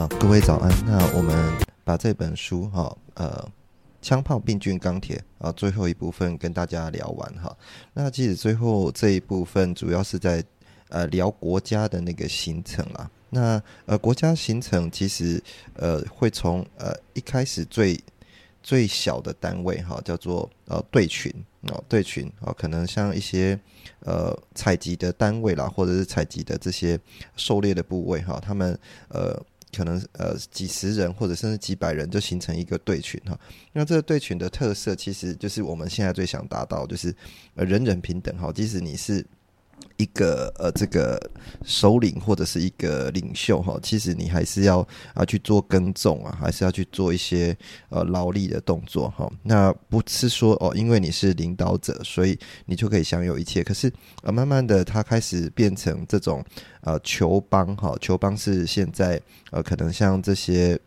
好，各位早安。那我们把这本书哈，呃，枪炮、病菌、钢铁啊，最后一部分跟大家聊完哈。那其实最后这一部分主要是在呃聊国家的那个形成啦。那呃国家形成其实呃会从呃一开始最最小的单位哈，叫做呃队群哦，队群啊，可能像一些呃采集的单位啦，或者是采集的这些狩猎的部位哈，他们呃。可能呃几十人或者甚至几百人就形成一个队群哈，那这个队群的特色其实就是我们现在最想达到，就是人人平等哈，即使你是。一个呃，这个首领或者是一个领袖哈，其实你还是要啊去做耕种啊，还是要去做一些呃劳力的动作哈。那不是说哦，因为你是领导者，所以你就可以享有一切。可是呃，慢慢的，它开始变成这种呃球邦哈，球邦是现在呃可能像这些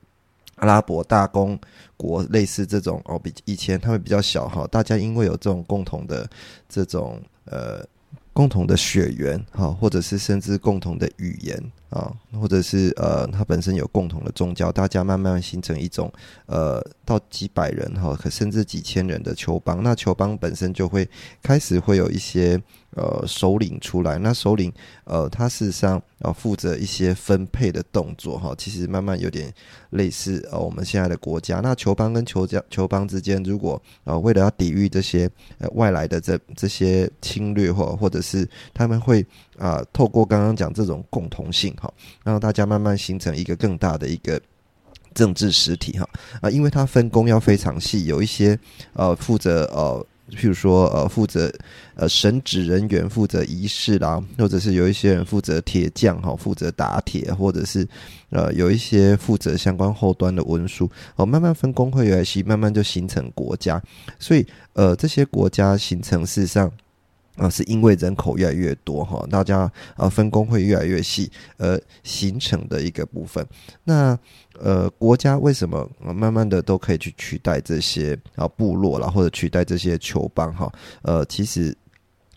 阿拉伯大公国类似这种哦，比以前他们比较小哈，大家因为有这种共同的这种呃。共同的血缘，哈，或者是甚至共同的语言。啊，或者是呃，他本身有共同的宗教，大家慢慢形成一种呃，到几百人哈，可甚至几千人的球邦。那球邦本身就会开始会有一些呃首领出来。那首领呃，他事实上呃负责一些分配的动作哈，其实慢慢有点类似呃我们现在的国家。那球邦跟球家球邦之间，如果呃为了要抵御这些呃外来的这这些侵略或或者是他们会。啊，透过刚刚讲这种共同性哈，让大家慢慢形成一个更大的一个政治实体哈啊，因为它分工要非常细，有一些呃负责呃，譬如说呃负责呃神职人员负责仪式啦，或者是有一些人负责铁匠哈，负责打铁，或者是呃有一些负责相关后端的文书哦，慢慢分工会越来越细，慢慢就形成国家，所以呃这些国家形成事实上。啊，是因为人口越来越多哈，大家啊分工会越来越细，而形成的一个部分。那呃，国家为什么慢慢的都可以去取代这些啊部落啦，或者取代这些酋邦哈？呃，其实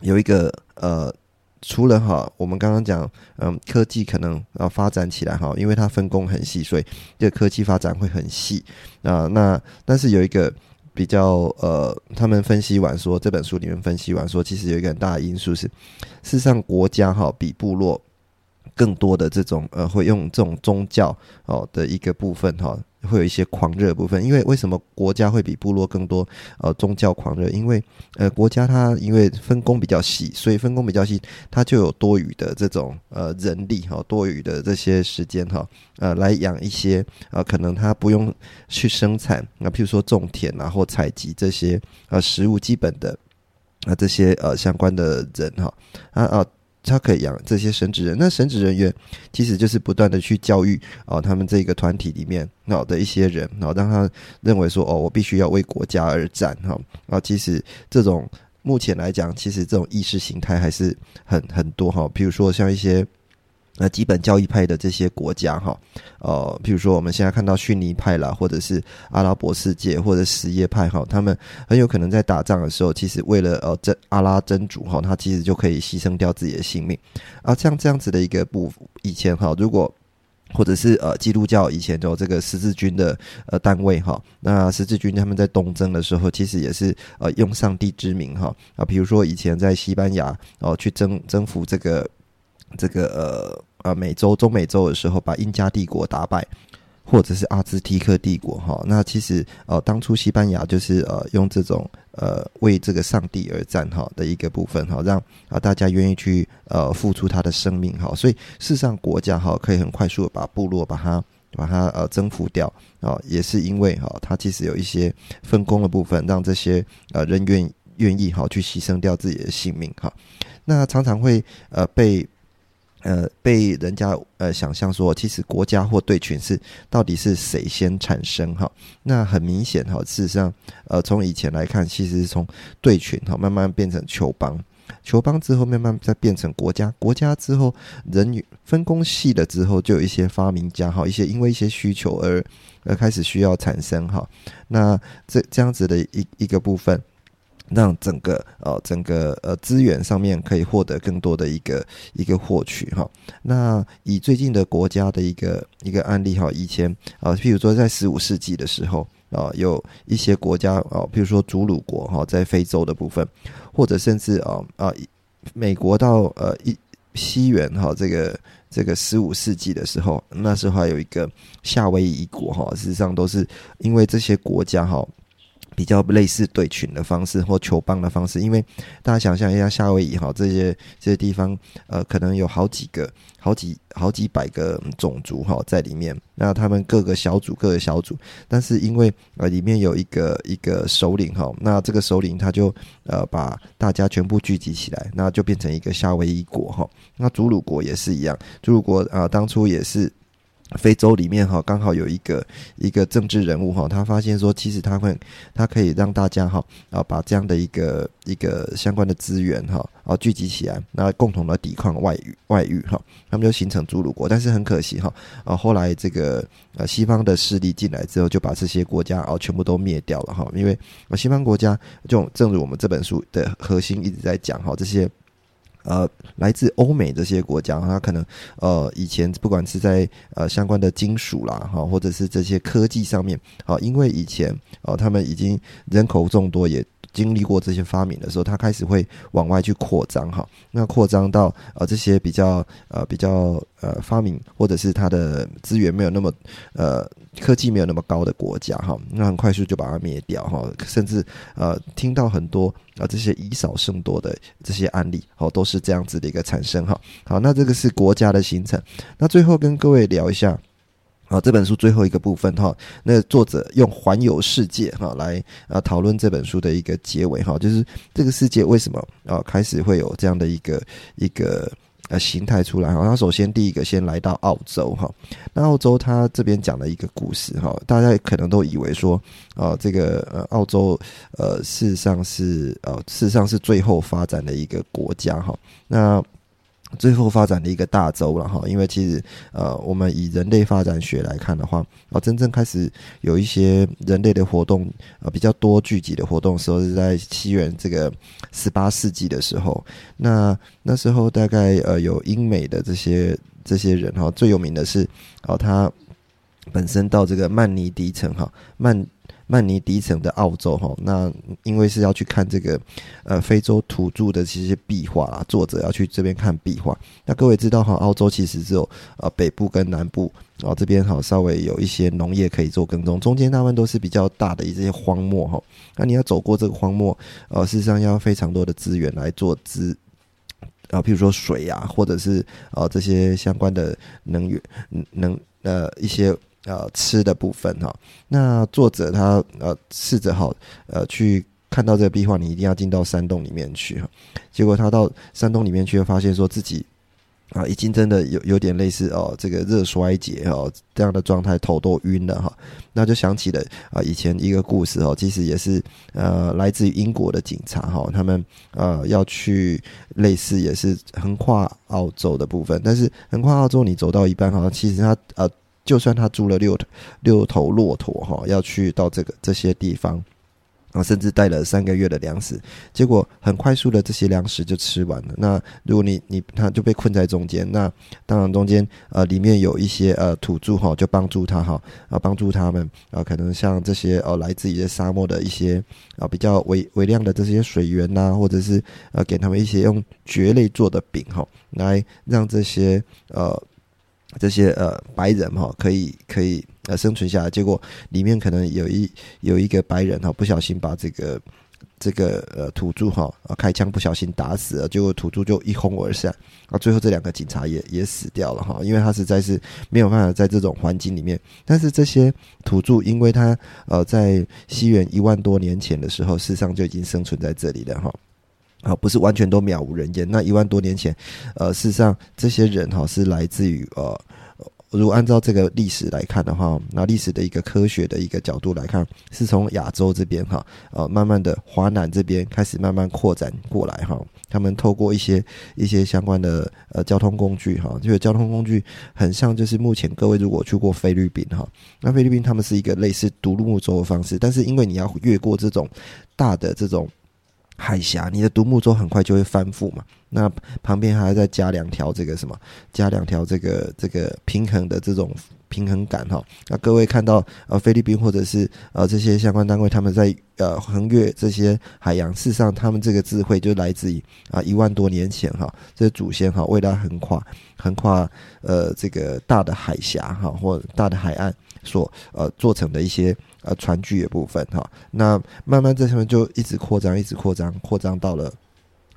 有一个呃，除了哈，我们刚刚讲，嗯，科技可能啊发展起来哈，因为它分工很细，所以这个科技发展会很细啊。那但是有一个。比较呃，他们分析完说，这本书里面分析完说，其实有一个很大的因素是，事实上国家哈比部落更多的这种呃，会用这种宗教哦的一个部分哈。会有一些狂热部分，因为为什么国家会比部落更多？呃，宗教狂热，因为呃，国家它因为分工比较细，所以分工比较细，它就有多余的这种呃人力哈，多余的这些时间哈，呃，来养一些呃，可能它不用去生产，那譬如说种田啊或采集这些呃食物基本的啊这些呃相关的人哈啊啊。他可以养这些神职人，那神职人员其实就是不断的去教育哦，他们这个团体里面哦的一些人，然后让他认为说哦，我必须要为国家而战哈。啊，其实这种目前来讲，其实这种意识形态还是很很多哈。比如说像一些。那基本教义派的这些国家，哈，呃，比如说我们现在看到逊尼派啦，或者是阿拉伯世界或者什叶派，哈，他们很有可能在打仗的时候，其实为了呃真阿拉真主，哈，他其实就可以牺牲掉自己的性命啊。像这样子的一个部以前哈，如果或者是呃基督教以前有这个十字军的呃单位哈，那十字军他们在东征的时候，其实也是呃用上帝之名哈啊，比如说以前在西班牙哦去征征服这个。这个呃呃美洲中美洲的时候，把印加帝国打败，或者是阿兹提克帝国哈，那其实呃当初西班牙就是呃用这种呃为这个上帝而战哈的一个部分哈，让啊大家愿意去呃付出他的生命哈，所以事实上国家哈可以很快速的把部落把它把它呃征服掉啊，也是因为哈它其实有一些分工的部分，让这些呃人愿愿意哈去牺牲掉自己的性命哈，那常常会呃被。呃，被人家呃想象说，其实国家或队群是到底是谁先产生哈？那很明显哈，事实上，呃，从以前来看，其实是从队群哈慢慢变成球邦，球邦之后慢慢再变成国家，国家之后人分工细了之后，就有一些发明家哈，一些因为一些需求而而开始需要产生哈。那这这样子的一一个部分。让整个呃整个呃资源上面可以获得更多的一个一个获取哈。那以最近的国家的一个一个案例哈，以前啊，譬如说在十五世纪的时候啊，有一些国家啊，譬如说祖鲁国哈，在非洲的部分，或者甚至啊啊美国到呃一西元哈，这个这个十五世纪的时候，那时候还有一个夏威夷国哈，事实上都是因为这些国家哈。比较类似对群的方式或球棒的方式，因为大家想象一下，夏威夷哈这些这些地方，呃，可能有好几个、好几好几百个种族哈在里面。那他们各个小组、各个小组，但是因为呃里面有一个一个首领哈，那这个首领他就呃把大家全部聚集起来，那就变成一个夏威夷国哈。那祖鲁国也是一样，祖鲁国啊当初也是。非洲里面哈，刚好有一个一个政治人物哈，他发现说，其实他会，他可以让大家哈啊，把这样的一个一个相关的资源哈啊聚集起来，那共同的抵抗外域外域哈，他们就形成祖鲁国。但是很可惜哈啊，后来这个呃西方的势力进来之后，就把这些国家啊全部都灭掉了哈，因为西方国家就正如我们这本书的核心一直在讲哈这些。呃，来自欧美这些国家，它可能呃以前不管是在呃相关的金属啦哈，或者是这些科技上面，啊，因为以前哦他们已经人口众多，也经历过这些发明的时候，它开始会往外去扩张哈。那扩张到呃这些比较呃比较呃发明或者是它的资源没有那么呃。科技没有那么高的国家哈，那很快速就把它灭掉哈，甚至呃听到很多啊这些以少胜多的这些案例哦，都是这样子的一个产生哈。好，那这个是国家的形成。那最后跟各位聊一下啊这本书最后一个部分哈，那作者用环游世界哈来啊讨论这本书的一个结尾哈，就是这个世界为什么啊开始会有这样的一个一个。呃，形态出来哈。他首先第一个先来到澳洲哈。那澳洲他这边讲了一个故事哈，大家可能都以为说，啊，这个呃，澳洲呃，事实上是呃，事实上是最后发展的一个国家哈。那最后发展的一个大洲了哈，因为其实呃，我们以人类发展学来看的话，啊，真正开始有一些人类的活动啊，比较多聚集的活动时候是在西元这个十八世纪的时候。那那时候大概呃有英美的这些这些人哈，最有名的是哦，他本身到这个曼尼迪城哈曼。曼尼迪城的澳洲哈，那因为是要去看这个呃非洲土著的这些壁画啊，作者要去这边看壁画。那各位知道哈，澳洲其实只有呃北部跟南部啊这边哈稍微有一些农业可以做耕种，中间他们都是比较大的一些荒漠哈。那你要走过这个荒漠，呃，事实上要非常多的资源来做资啊，譬如说水啊，或者是啊这些相关的能源能呃一些。呃，吃的部分哈，那作者他呃试着好呃去看到这个壁画，你一定要进到山洞里面去哈。结果他到山洞里面去，发现说自己啊已经真的有有点类似哦这个热衰竭哦这样的状态，头都晕了哈。那就想起了啊以前一个故事哦，其实也是呃来自于英国的警察哈，他们呃要去类似也是横跨澳洲的部分，但是横跨澳洲你走到一半哈，其实他呃。就算他租了六六头骆驼哈，要去到这个这些地方啊，甚至带了三个月的粮食，结果很快速的这些粮食就吃完了。那如果你你他就被困在中间，那当然中间呃里面有一些呃土著哈，就帮助他哈啊帮助他们啊，可能像这些呃来自一些沙漠的一些啊比较微微量的这些水源呐，或者是呃给他们一些用蕨类做的饼哈，来让这些呃。这些呃白人哈可以可以呃生存下来，结果里面可能有一有一个白人哈不小心把这个这个呃土著哈开枪不小心打死了，结果土著就一哄而散啊，最后这两个警察也也死掉了哈，因为他实在是没有办法在这种环境里面。但是这些土著，因为他呃在西元一万多年前的时候，事实上就已经生存在这里了哈。啊，不是完全都渺无人烟。那一万多年前，呃，事实上这些人哈是来自于呃。如果按照这个历史来看的话，那历史的一个科学的一个角度来看，是从亚洲这边哈，呃，慢慢的华南这边开始慢慢扩展过来哈。他们透过一些一些相关的呃交通工具哈，这个交通工具很像就是目前各位如果去过菲律宾哈，那菲律宾他们是一个类似独木舟的方式，但是因为你要越过这种大的这种。海峡，你的独木舟很快就会翻覆嘛。那旁边还要再加两条这个什么，加两条这个这个平衡的这种平衡杆哈。那各位看到呃菲律宾或者是呃这些相关单位，他们在呃横越这些海洋，事实上他们这个智慧就来自于啊一万多年前哈，这祖先哈为了横跨横跨呃这个大的海峡哈或大的海岸所呃做成的一些。呃，船具的部分哈，那慢慢在上面就一直扩张，一直扩张，扩张到了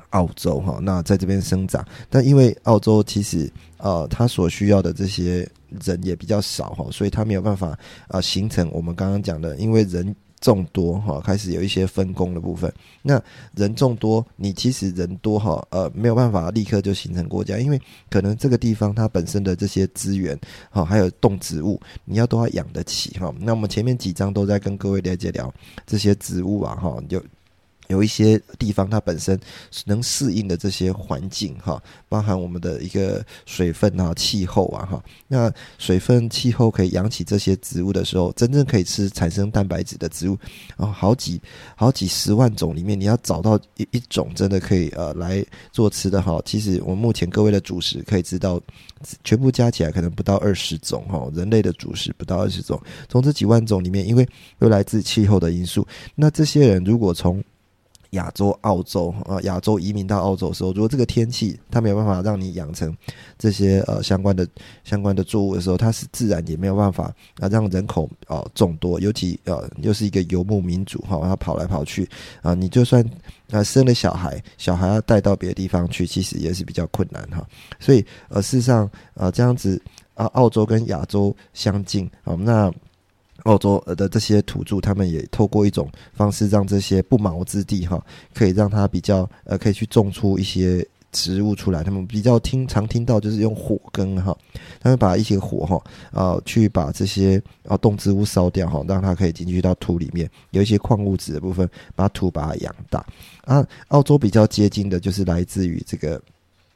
澳洲哈。那在这边生长，但因为澳洲其实呃，它所需要的这些人也比较少哈，所以它没有办法啊形成我们刚刚讲的，因为人。众多哈，开始有一些分工的部分。那人众多，你其实人多哈，呃，没有办法立刻就形成国家，因为可能这个地方它本身的这些资源，哈，还有动植物，你要都要养得起哈。那我们前面几章都在跟各位了解聊这些植物啊，哈，有。有一些地方它本身能适应的这些环境哈，包含我们的一个水分啊、气候啊哈。那水分、气候可以养起这些植物的时候，真正可以吃产生蛋白质的植物然后，好几好几十万种里面，你要找到一一种真的可以呃来做吃的哈。其实我们目前各位的主食可以知道，全部加起来可能不到二十种哈。人类的主食不到二十种，从这几万种里面，因为又来自气候的因素，那这些人如果从亚洲、澳洲啊，亚洲移民到澳洲的时候，如果这个天气它没有办法让你养成这些呃相关的相关的作物的时候，它是自然也没有办法啊让人口啊众多，尤其呃又是一个游牧民族哈，它跑来跑去啊，你就算啊生了小孩，小孩要带到别的地方去，其实也是比较困难哈。所以呃事实上啊这样子啊，澳洲跟亚洲相近啊，那。澳洲的这些土著，他们也透过一种方式，让这些不毛之地哈，可以让它比较呃，可以去种出一些植物出来。他们比较听常听到就是用火耕哈，他们把一些火哈啊，去把这些啊动植物烧掉哈，让它可以进去到土里面，有一些矿物质的部分，把土把它养大。啊，澳洲比较接近的就是来自于这个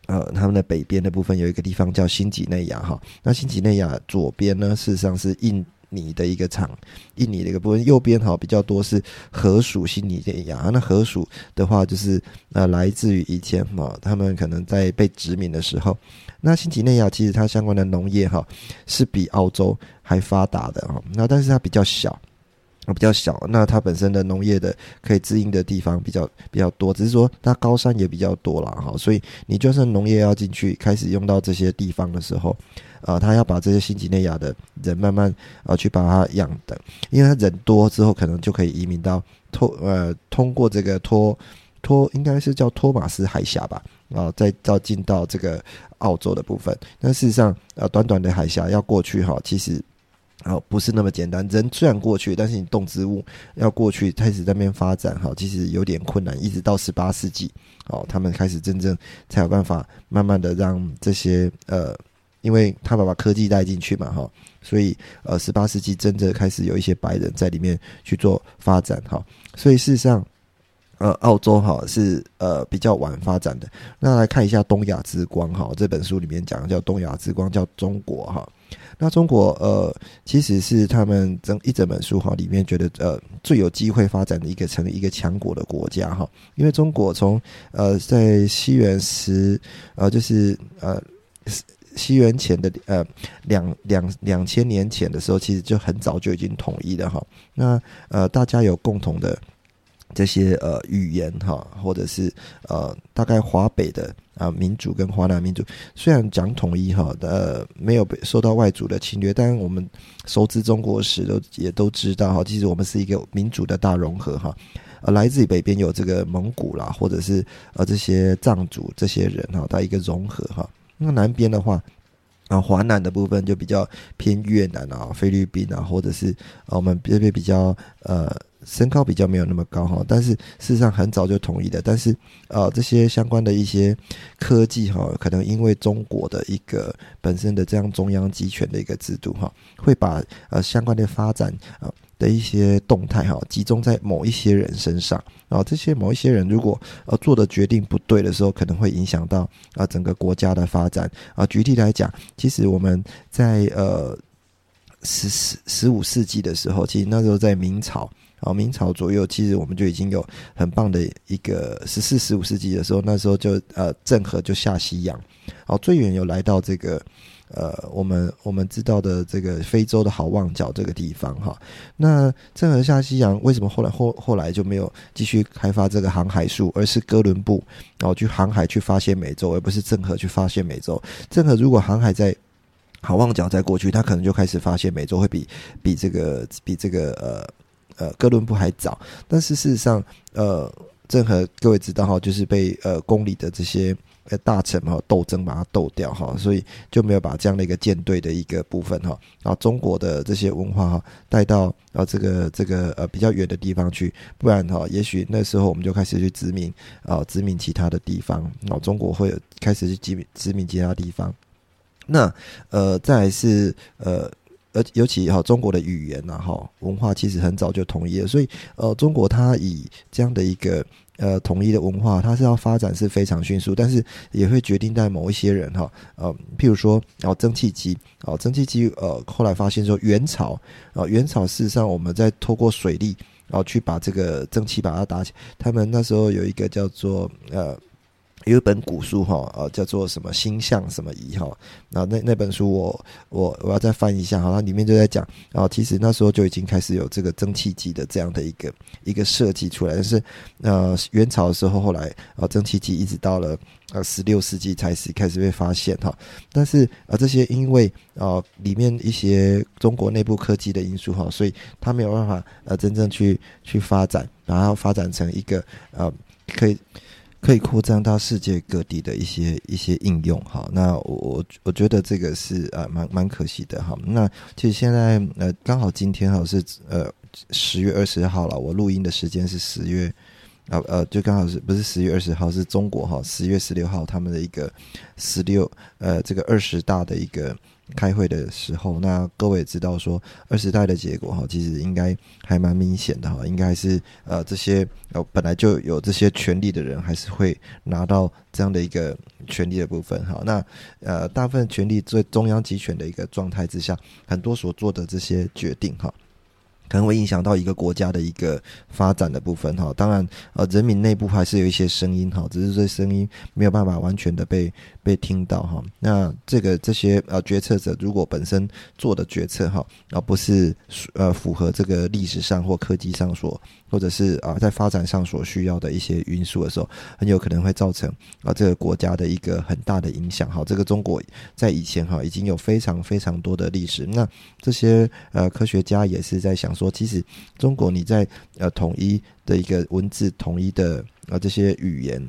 呃，他们的北边的部分有一个地方叫新几内亚哈。那新几内亚左边呢，事实上是印。你的一个场，印尼的一个部分，右边哈比较多是河属新尼内亚，那河属的话就是呃来自于以前嘛，他们可能在被殖民的时候，那新几内亚其实它相关的农业哈是比澳洲还发达的哈，那但是它比较小。比较小，那它本身的农业的可以滋应的地方比较比较多，只是说它高山也比较多了哈，所以你就算农业要进去开始用到这些地方的时候，啊，他要把这些新几内亚的人慢慢啊去把它养的，因为他人多之后可能就可以移民到托呃通过这个托托应该是叫托马斯海峡吧，啊，再到进到这个澳洲的部分，但事实上呃短短的海峡要过去哈，其实。好，不是那么简单。人虽然过去，但是你动植物要过去开始在那边发展，哈，其实有点困难。一直到十八世纪，哦，他们开始真正才有办法慢慢的让这些呃，因为他把把科技带进去嘛，哈，所以呃，十八世纪真正开始有一些白人在里面去做发展，哈。所以事实上，呃，澳洲哈是呃比较晚发展的。那来看一下《东亚之光》哈，这本书里面讲的叫《东亚之光》，叫中国哈。那中国呃，其实是他们整一整本书哈里面觉得呃最有机会发展的一个成一个强国的国家哈，因为中国从呃在西元十呃就是呃西元前的呃两两两千年前的时候，其实就很早就已经统一了哈。那呃大家有共同的。这些呃语言哈，或者是呃大概华北的啊民族跟华南民族，虽然讲统一哈，呃没有被受到外族的侵略，但我们熟知中国史都也都知道哈，其实我们是一个民族的大融合哈，呃来自于北边有这个蒙古啦，或者是呃这些藏族这些人哈，它一个融合哈，那南边的话。啊，华南的部分就比较偏越南啊、菲律宾啊，或者是啊我们这边比较呃身高比较没有那么高哈，但是事实上很早就统一的。但是呃，这些相关的一些科技哈，可能因为中国的一个本身的这样中央集权的一个制度哈，会把呃相关的发展啊。的一些动态哈，集中在某一些人身上，然后这些某一些人如果呃做的决定不对的时候，可能会影响到啊整个国家的发展啊。举例来讲，其实我们在呃十十十五世纪的时候，其实那时候在明朝啊，明朝左右，其实我们就已经有很棒的一个十四十五世纪的时候，那时候就呃郑和就下西洋，哦最远有来到这个。呃，我们我们知道的这个非洲的好望角这个地方哈，那郑和下西洋为什么后来后后来就没有继续开发这个航海术，而是哥伦布然后去航海去发现美洲，而不是郑和去发现美洲？郑和如果航海在好望角再过去，他可能就开始发现美洲会比比这个比这个呃呃哥伦布还早。但是事实上，呃，郑和各位知道哈，就是被呃宫里的这些。呃，大臣哈斗争把它斗掉哈，所以就没有把这样的一个舰队的一个部分哈，然后中国的这些文化哈带到啊这个这个呃比较远的地方去，不然哈，也许那时候我们就开始去殖民啊殖民其他的地方，然后中国会开始去殖民殖民其他地方。那呃再是呃而尤其哈中国的语言呐哈文化其实很早就统一了，所以呃中国它以这样的一个。呃，统一的文化，它是要发展是非常迅速，但是也会决定在某一些人哈，呃，譬如说，然后蒸汽机，哦，蒸汽机，呃，后来发现说，元朝，啊，元朝事实上我们在透过水利，然后去把这个蒸汽把它打起，他们那时候有一个叫做呃。有一本古书哈，呃，叫做什么星象什么仪哈，然后那那本书我我我要再翻一下哈，它里面就在讲，然后其实那时候就已经开始有这个蒸汽机的这样的一个一个设计出来，但是呃元朝的时候后来啊蒸汽机一直到了呃十六世纪才是开始被发现哈，但是啊这些因为啊里面一些中国内部科技的因素哈，所以它没有办法呃真正去去发展，然后发展成一个呃可以。可以扩张到世界各地的一些一些应用，哈。那我我我觉得这个是呃蛮蛮可惜的，哈。那其实现在呃刚好今天哈是呃十月二十号了，我录音的时间是十月，呃呃就刚好是不是十月二十号是中国哈十月十六号他们的一个十六呃这个二十大的一个。开会的时候，那各位也知道说二十代的结果哈，其实应该还蛮明显的哈，应该是呃这些呃本来就有这些权利的人，还是会拿到这样的一个权利的部分哈。那呃大部分权利最中央集权的一个状态之下，很多所做的这些决定哈。可能会影响到一个国家的一个发展的部分哈，当然呃，人民内部还是有一些声音哈，只是这声音没有办法完全的被被听到哈。那这个这些呃决策者如果本身做的决策哈，而不是呃符合这个历史上或科技上所。或者是啊，在发展上所需要的一些因素的时候，很有可能会造成啊这个国家的一个很大的影响。哈，这个中国在以前哈已经有非常非常多的历史。那这些呃科学家也是在想说，说其实中国你在呃统一的一个文字、统一的啊这些语言。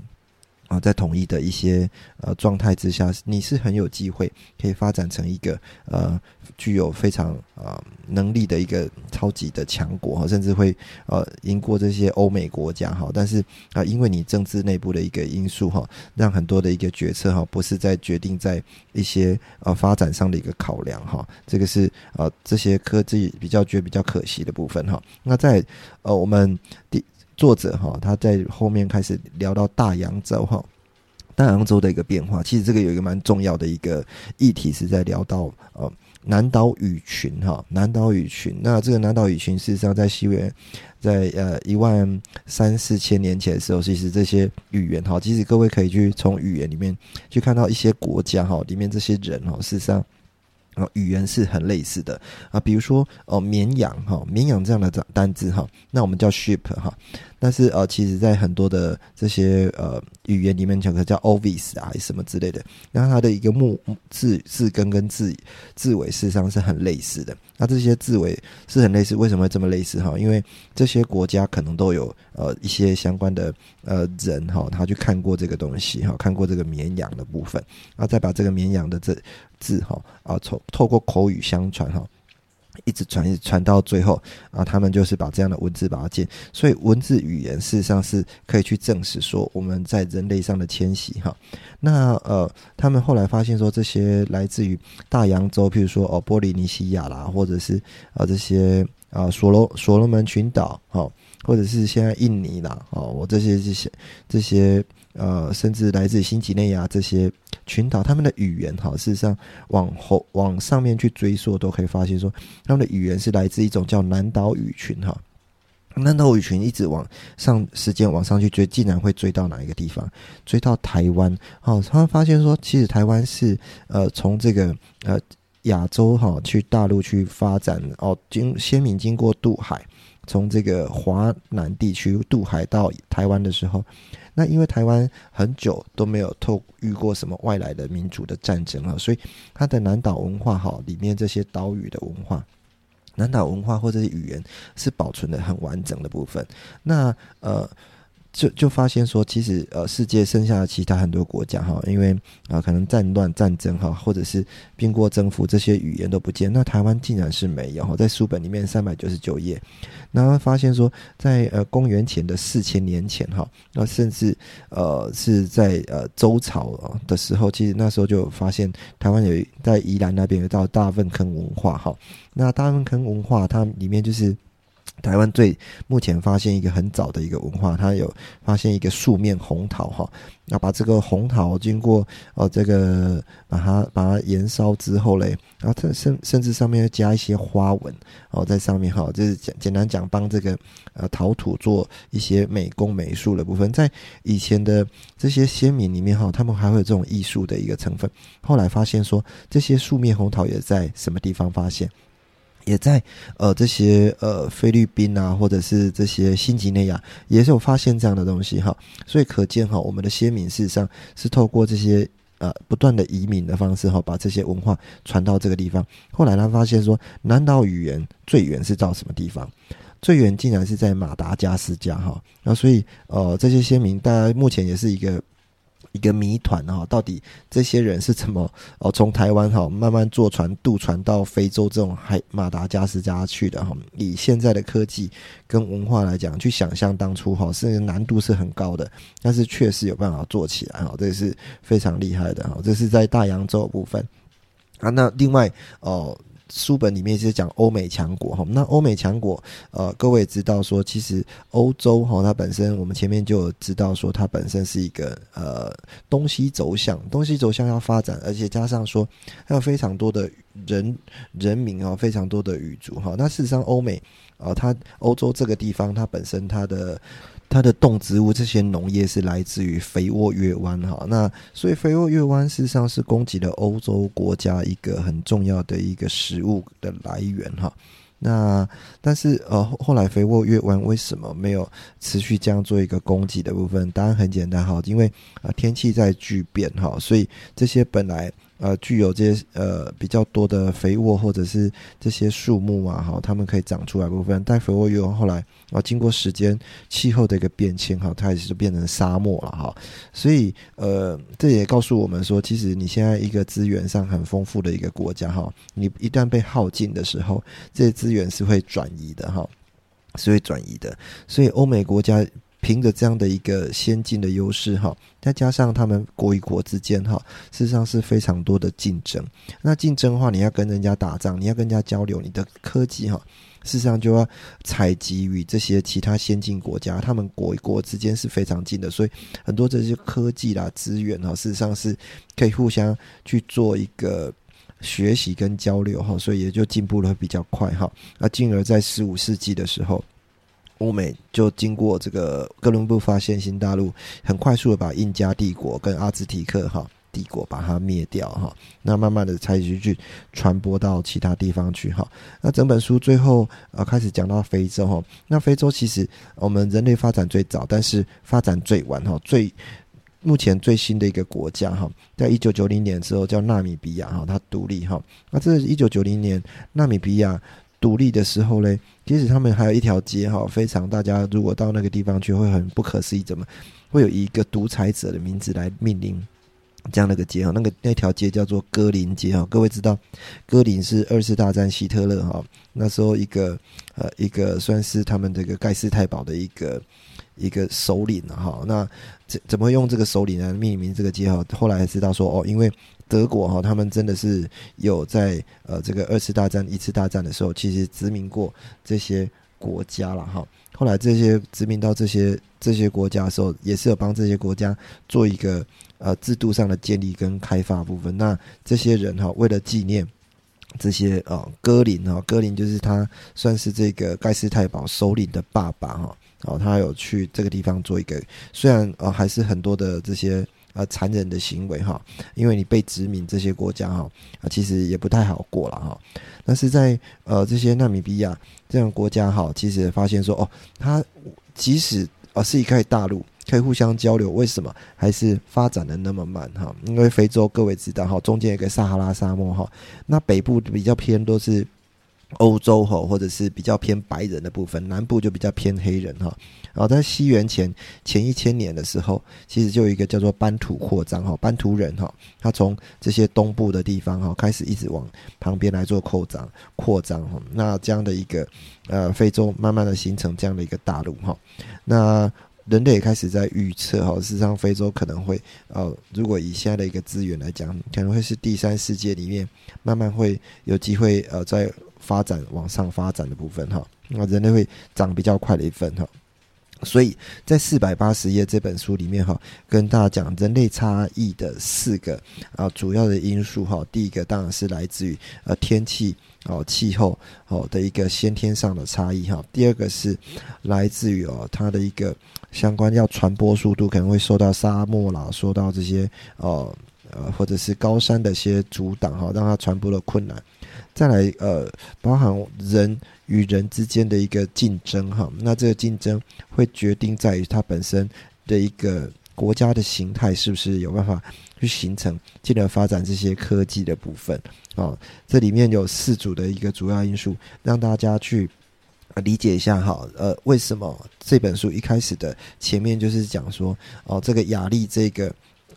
啊，在统一的一些呃状态之下，你是很有机会可以发展成一个呃具有非常啊能力的一个超级的强国哈，甚至会呃赢过这些欧美国家哈。但是啊，因为你政治内部的一个因素哈，让很多的一个决策哈，不是在决定在一些呃发展上的一个考量哈。这个是呃这些科技比较觉得比较可惜的部分哈。那在呃我们第。作者哈，他在后面开始聊到大洋洲哈，大洋洲的一个变化。其实这个有一个蛮重要的一个议题，是在聊到呃南岛语群哈，南岛语群。那这个南岛语群事实上在西元在呃一万三四千年前的时候，其实这些语言哈，其实各位可以去从语言里面去看到一些国家哈，里面这些人哈，事实上。啊，语言是很类似的啊，比如说哦，绵羊哈，绵羊这样的单单字哈，那我们叫 sheep 哈，但是呃，其实在很多的这些呃语言里面，讲个叫 ovis 啊，什么之类的，那它的一个木字字根跟字字尾事实上是很类似的。那这些字尾是很类似，为什么会这么类似哈？因为这些国家可能都有呃一些相关的呃人哈，他去看过这个东西哈，看过这个绵羊的部分，然后再把这个绵羊的这。字哈啊，从透过口语相传哈，一直传，一直传到最后啊，他们就是把这样的文字把它建，所以文字语言事实上是可以去证实说我们在人类上的迁徙哈。那呃，他们后来发现说这些来自于大洋洲，譬如说哦波利尼西亚啦，或者是啊这些啊所罗所罗门群岛哈，或者是现在印尼啦哦，我这些这些这些。呃，甚至来自新几内亚这些群岛，他们的语言哈，事实上往后往上面去追溯，都可以发现说，他们的语言是来自一种叫南岛语群哈。南岛语群一直往上时间往上去追，竟然会追到哪一个地方？追到台湾。哦，他发现说，其实台湾是呃从这个呃亚洲哈去大陆去发展哦，经先民经过渡海，从这个华南地区渡海到台湾的时候。那因为台湾很久都没有透遇过什么外来的民族的战争了，所以它的南岛文化哈里面这些岛屿的文化，南岛文化或者是语言是保存的很完整的部分。那呃。就就发现说，其实呃，世界剩下的其他很多国家哈，因为啊，可能战乱、战争哈，或者是兵过征服，这些语言都不见。那台湾竟然是没有哈，在书本里面三百九十九页，然后发现说，在呃公元前的四千年前哈，那甚至呃是在呃周朝的时候，其实那时候就发现台湾有在宜兰那边有到大粪坑文化哈。那大粪坑文化它里面就是。台湾最目前发现一个很早的一个文化，它有发现一个素面红桃哈，那把这个红桃经过哦这个把它把它燃烧之后嘞，然后它甚甚至上面要加一些花纹哦在上面哈，就是简简单讲帮这个呃陶土做一些美工美术的部分，在以前的这些先民里面哈，他们还会有这种艺术的一个成分，后来发现说这些素面红桃也在什么地方发现？也在呃这些呃菲律宾啊，或者是这些新几内亚，也是有发现这样的东西哈。所以可见哈，我们的先民事实上是透过这些呃不断的移民的方式哈，把这些文化传到这个地方。后来他发现说，南岛语言最远是到什么地方？最远竟然是在马达加斯加哈。那所以呃这些先民，大家目前也是一个。一个谜团哈，到底这些人是怎么哦从台湾哈慢慢坐船渡船到非洲这种海马达加斯加去的哈？以现在的科技跟文化来讲，去想象当初哈是难度是很高的，但是确实有办法做起来哈，这是非常厉害的哈。这是在大洋洲部分啊，那另外哦。书本里面是讲欧美强国哈，那欧美强国，呃，各位知道说，其实欧洲哈，它本身我们前面就有知道说，它本身是一个呃东西走向，东西走向要发展，而且加上说还有非常多的人人民啊，非常多的语族哈。那事实上，欧美啊，它欧洲这个地方，它本身它的。它的动植物这些农业是来自于肥沃月湾哈，那所以肥沃月湾事实上是供给了欧洲国家一个很重要的一个食物的来源哈。那但是呃后来肥沃月湾为什么没有持续这样做一个供给的部分？答案很简单哈，因为啊天气在巨变哈，所以这些本来。呃，具有这些呃比较多的肥沃或者是这些树木啊，哈，它们可以长出来部分。但肥沃越后来啊，经过时间气候的一个变迁，哈，它也是变成沙漠了，哈。所以呃，这也告诉我们说，其实你现在一个资源上很丰富的一个国家，哈，你一旦被耗尽的时候，这些资源是会转移的，哈，是会转移的。所以欧美国家。凭着这样的一个先进的优势哈，再加上他们国与国之间哈，事实上是非常多的竞争。那竞争的话，你要跟人家打仗，你要跟人家交流，你的科技哈，事实上就要采集与这些其他先进国家，他们国与国之间是非常近的，所以很多这些科技啦资源哈，事实上是可以互相去做一个学习跟交流哈，所以也就进步的比较快哈。那进而在十五世纪的时候。欧美就经过这个哥伦布发现新大陆，很快速的把印加帝国跟阿兹提克哈帝国把它灭掉哈，那慢慢的采取去传播到其他地方去哈。那整本书最后呃开始讲到非洲哈，那非洲其实我们人类发展最早，但是发展最晚哈，最目前最新的一个国家哈，在一九九零年之后叫纳米比亚哈，它独立哈。那这是一九九零年纳米比亚。独立的时候嘞，其实他们还有一条街哈，非常大家如果到那个地方去会很不可思议，怎么会有一个独裁者的名字来命令这样的一个街哈，那个那条街叫做戈林街哈。各位知道，戈林是二次大战希特勒哈那时候一个呃一个算是他们这个盖世太保的一个一个首领哈。那怎怎么用这个首领来命名这个街哈？后来才知道说哦，因为德国哈他们真的是有在呃这个二次大战一次大战的时候，其实殖民过这些国家了哈。后来这些殖民到这些这些国家的时候，也是有帮这些国家做一个呃制度上的建立跟开发部分。那这些人哈，为了纪念这些呃戈林哈，戈林就是他算是这个盖世太保首领的爸爸哈，哦，他有去这个地方做一个，虽然呃还是很多的这些呃残忍的行为哈，因为你被殖民这些国家哈啊，其实也不太好过了哈。但是在呃这些纳米比亚这样国家哈，其实发现说哦，它即使啊是一块大陆，可以互相交流，为什么还是发展的那么慢哈？因为非洲各位知道哈，中间有个撒哈拉沙漠哈，那北部比较偏都是。欧洲哈，或者是比较偏白人的部分，南部就比较偏黑人哈。然后在西元前前一千年的时候，其实就有一个叫做班图扩张哈，班图人哈，他从这些东部的地方哈开始一直往旁边来做扩张扩张哈。那这样的一个呃非洲慢慢的形成这样的一个大陆哈。那人类也开始在预测哈，事实上非洲可能会呃，如果以现在的一个资源来讲，可能会是第三世界里面慢慢会有机会呃在。发展往上发展的部分哈，那人类会长比较快的一份哈，所以在四百八十页这本书里面哈，跟大家讲人类差异的四个啊主要的因素哈，第一个当然是来自于呃天气哦气候哦的一个先天上的差异哈，第二个是来自于哦它的一个相关要传播速度可能会受到沙漠啦，受到这些呃呃或者是高山的一些阻挡哈，让它传播的困难。再来，呃，包含人与人之间的一个竞争，哈，那这个竞争会决定在于它本身的一个国家的形态是不是有办法去形成，进而发展这些科技的部分，啊，这里面有四组的一个主要因素，让大家去理解一下，哈，呃，为什么这本书一开始的前面就是讲说，哦，这个雅丽这个。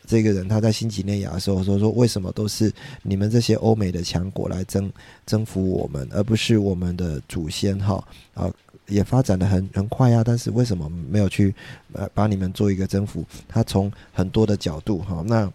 这个人他在新几内亚的时候说说为什么都是你们这些欧美的强国来征征服我们，而不是我们的祖先哈啊也发展的很很快呀，但是为什么没有去呃把你们做一个征服？他从很多的角度哈，那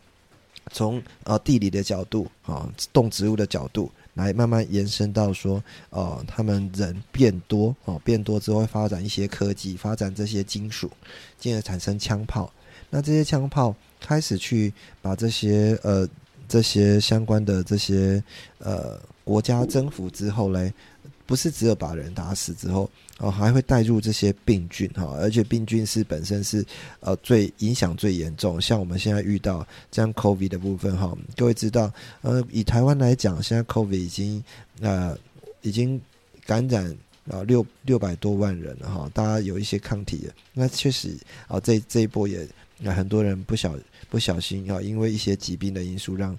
从呃地理的角度啊，动植物的角度来慢慢延伸到说哦，他们人变多哦，变多之后会发展一些科技，发展这些金属，进而产生枪炮。那这些枪炮。开始去把这些呃这些相关的这些呃国家征服之后嘞，不是只有把人打死之后哦，还会带入这些病菌哈，而且病菌是本身是呃最影响最严重，像我们现在遇到这样 COVID 的部分哈，各位知道呃以台湾来讲，现在 COVID 已经呃已经感染啊六六百多万人了哈，大家有一些抗体，那确实啊这这一波也那很多人不小。不小心哈，因为一些疾病的因素，让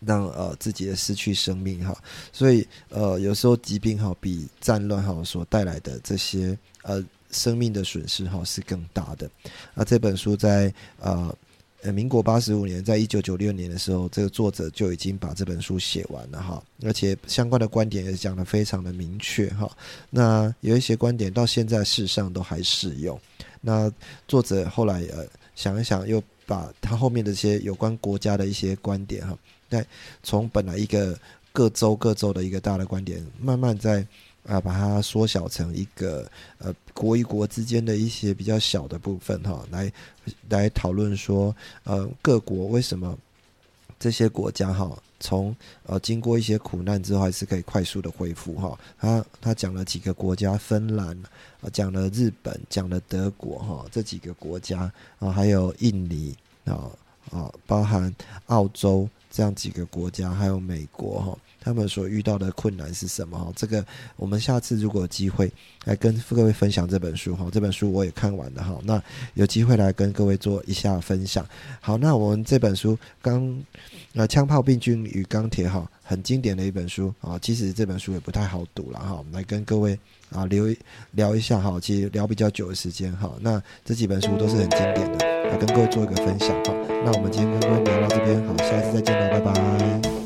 让呃自己的失去生命哈，所以呃有时候疾病哈比战乱哈所带来的这些呃生命的损失哈是更大的。那这本书在呃呃民国八十五年，在一九九六年的时候，这个作者就已经把这本书写完了哈，而且相关的观点也讲得非常的明确哈。那有一些观点到现在世上都还适用。那作者后来呃想一想又。把他后面的一些有关国家的一些观点哈，在从本来一个各州各州的一个大的观点，慢慢在啊把它缩小成一个呃国与国之间的一些比较小的部分哈，来来讨论说呃各国为什么这些国家哈从呃经过一些苦难之后还是可以快速的恢复哈，他他讲了几个国家，芬兰。讲了日本，讲了德国，哈，这几个国家啊，还有印尼啊啊，包含澳洲这样几个国家，还有美国，哈，他们所遇到的困难是什么？哈，这个我们下次如果有机会来跟各位分享这本书，哈，这本书我也看完了，哈，那有机会来跟各位做一下分享。好，那我们这本书刚呃，枪炮、病菌与钢铁，哈，很经典的一本书啊，其实这本书也不太好读了，哈，我们来跟各位。啊，留聊一下哈，其实聊比较久的时间哈。那这几本书都是很经典的，来跟各位做一个分享哈。那我们今天跟各位聊到这边。好下次再见喽，拜拜。